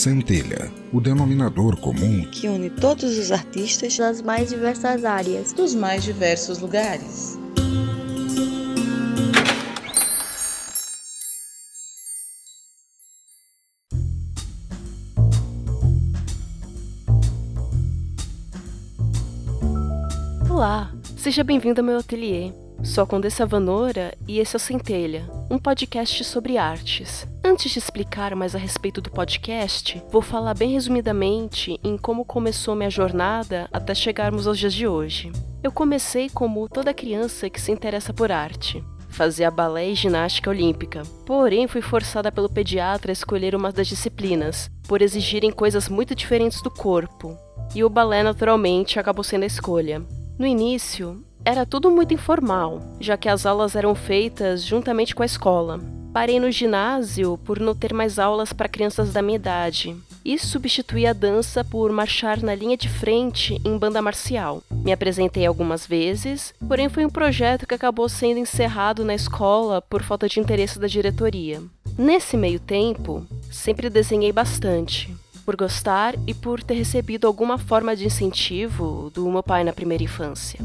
Centelha, o denominador comum que une todos os artistas das mais diversas áreas, dos mais diversos lugares. Olá, seja bem-vindo ao meu ateliê. Sou a Condessa Vanora e esse é o Centelha, um podcast sobre artes. Antes de explicar mais a respeito do podcast, vou falar bem resumidamente em como começou minha jornada até chegarmos aos dias de hoje. Eu comecei como toda criança que se interessa por arte. Fazia balé e ginástica olímpica, porém fui forçada pelo pediatra a escolher uma das disciplinas, por exigirem coisas muito diferentes do corpo, e o balé naturalmente acabou sendo a escolha. No início, era tudo muito informal, já que as aulas eram feitas juntamente com a escola. Parei no ginásio por não ter mais aulas para crianças da minha idade e substituí a dança por marchar na linha de frente em banda marcial. Me apresentei algumas vezes, porém foi um projeto que acabou sendo encerrado na escola por falta de interesse da diretoria. Nesse meio tempo, sempre desenhei bastante, por gostar e por ter recebido alguma forma de incentivo do meu pai na primeira infância.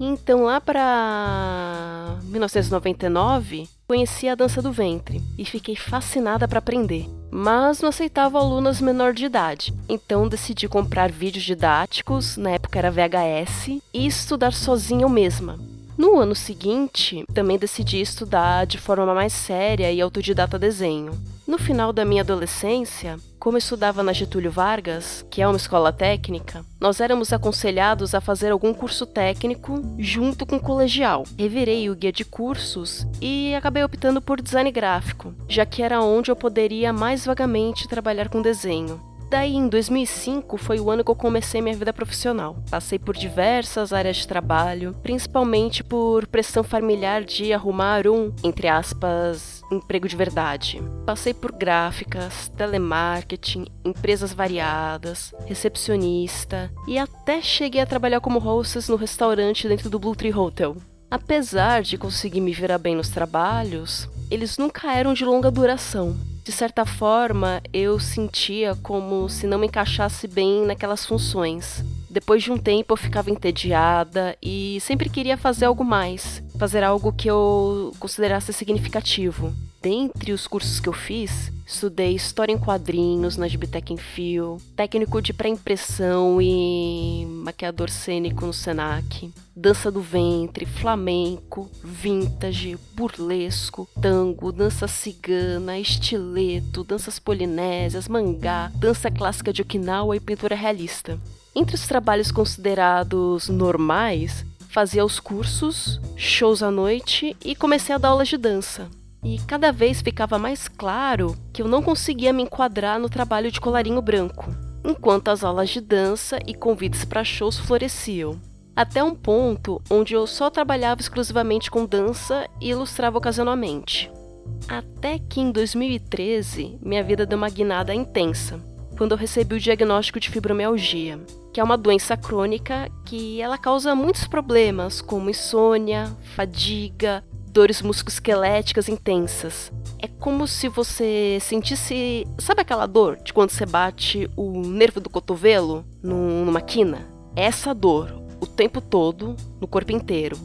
Então, lá para 1999, conheci a dança do ventre e fiquei fascinada para aprender. Mas não aceitava alunas menor de idade, então decidi comprar vídeos didáticos, na época era VHS, e estudar sozinha eu mesma. No ano seguinte, também decidi estudar de forma mais séria e autodidata desenho. No final da minha adolescência, como estudava na Getúlio Vargas, que é uma escola técnica, nós éramos aconselhados a fazer algum curso técnico junto com o colegial. Revirei o guia de cursos e acabei optando por design gráfico, já que era onde eu poderia mais vagamente trabalhar com desenho. Daí, em 2005, foi o ano que eu comecei minha vida profissional. Passei por diversas áreas de trabalho, principalmente por pressão familiar de arrumar um, entre aspas, emprego de verdade. Passei por gráficas, telemarketing, empresas variadas, recepcionista e até cheguei a trabalhar como hostess no restaurante dentro do Blue Tree Hotel. Apesar de conseguir me virar bem nos trabalhos, eles nunca eram de longa duração de certa forma, eu sentia como se não me encaixasse bem naquelas funções. Depois de um tempo eu ficava entediada e sempre queria fazer algo mais, fazer algo que eu considerasse significativo. Dentre os cursos que eu fiz, estudei História em Quadrinhos na Gibitec Fio, técnico de pré-impressão e maquiador cênico no Senac, dança do ventre, flamenco, vintage, burlesco, tango, dança cigana, estileto, danças polinésias, mangá, dança clássica de Okinawa e pintura realista. Entre os trabalhos considerados normais, fazia os cursos, shows à noite e comecei a dar aulas de dança. E cada vez ficava mais claro que eu não conseguia me enquadrar no trabalho de colarinho branco, enquanto as aulas de dança e convites para shows floresciam. Até um ponto onde eu só trabalhava exclusivamente com dança e ilustrava ocasionalmente. Até que em 2013 minha vida deu uma guinada intensa, quando eu recebi o diagnóstico de fibromialgia, que é uma doença crônica que ela causa muitos problemas, como insônia, fadiga, dores musculoesqueléticas intensas. É como se você sentisse. Sabe aquela dor de quando você bate o nervo do cotovelo numa quina? Essa dor, o tempo todo, no corpo inteiro.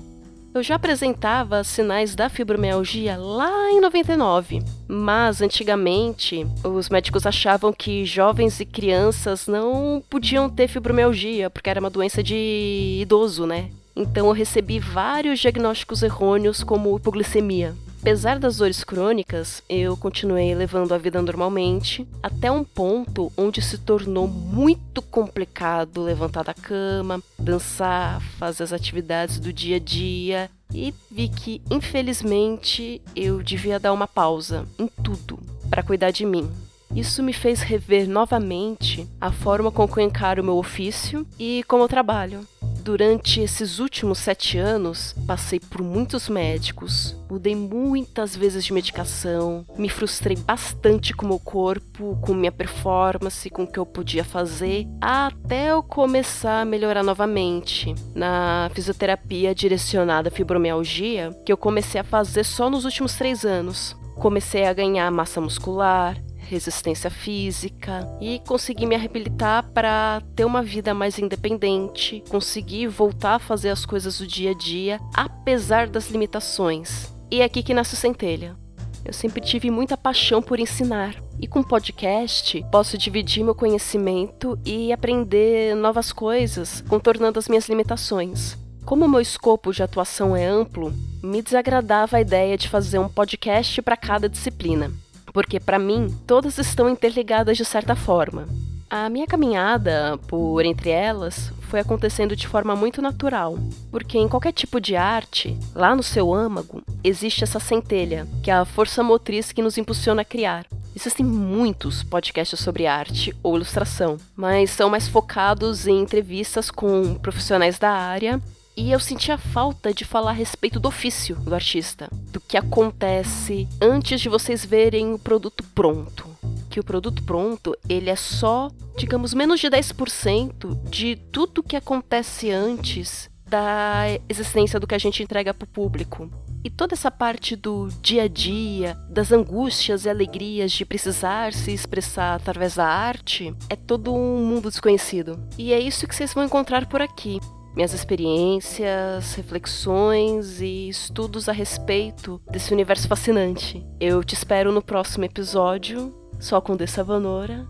Eu já apresentava sinais da fibromialgia lá em 99, mas antigamente os médicos achavam que jovens e crianças não podiam ter fibromialgia porque era uma doença de idoso, né? Então eu recebi vários diagnósticos errôneos como hipoglicemia. Apesar das dores crônicas, eu continuei levando a vida normalmente, até um ponto onde se tornou muito complicado levantar da cama, dançar, fazer as atividades do dia a dia e vi que, infelizmente, eu devia dar uma pausa em tudo para cuidar de mim. Isso me fez rever novamente a forma com que eu encaro o meu ofício e como eu trabalho. Durante esses últimos sete anos, passei por muitos médicos, mudei muitas vezes de medicação, me frustrei bastante com o meu corpo, com minha performance, com o que eu podia fazer, até eu começar a melhorar novamente na fisioterapia direcionada à fibromialgia, que eu comecei a fazer só nos últimos três anos. Comecei a ganhar massa muscular, resistência física e consegui me reabilitar para ter uma vida mais independente, conseguir voltar a fazer as coisas do dia a dia, apesar das limitações. E é aqui que nasce Centelha. Eu sempre tive muita paixão por ensinar. E com podcast, posso dividir meu conhecimento e aprender novas coisas, contornando as minhas limitações. Como meu escopo de atuação é amplo, me desagradava a ideia de fazer um podcast para cada disciplina, porque para mim todas estão interligadas de certa forma. A minha caminhada por entre elas foi acontecendo de forma muito natural, porque em qualquer tipo de arte, lá no seu âmago, existe essa centelha, que é a força motriz que nos impulsiona a criar. Existem muitos podcasts sobre arte ou ilustração, mas são mais focados em entrevistas com profissionais da área e eu senti a falta de falar a respeito do ofício do artista, do que acontece antes de vocês verem o produto pronto que o produto pronto, ele é só, digamos, menos de 10% de tudo que acontece antes da existência do que a gente entrega para o público. E toda essa parte do dia a dia, das angústias e alegrias de precisar se expressar através da arte, é todo um mundo desconhecido. E é isso que vocês vão encontrar por aqui. Minhas experiências, reflexões e estudos a respeito desse universo fascinante. Eu te espero no próximo episódio sou a Condessa Vanora.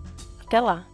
Até lá!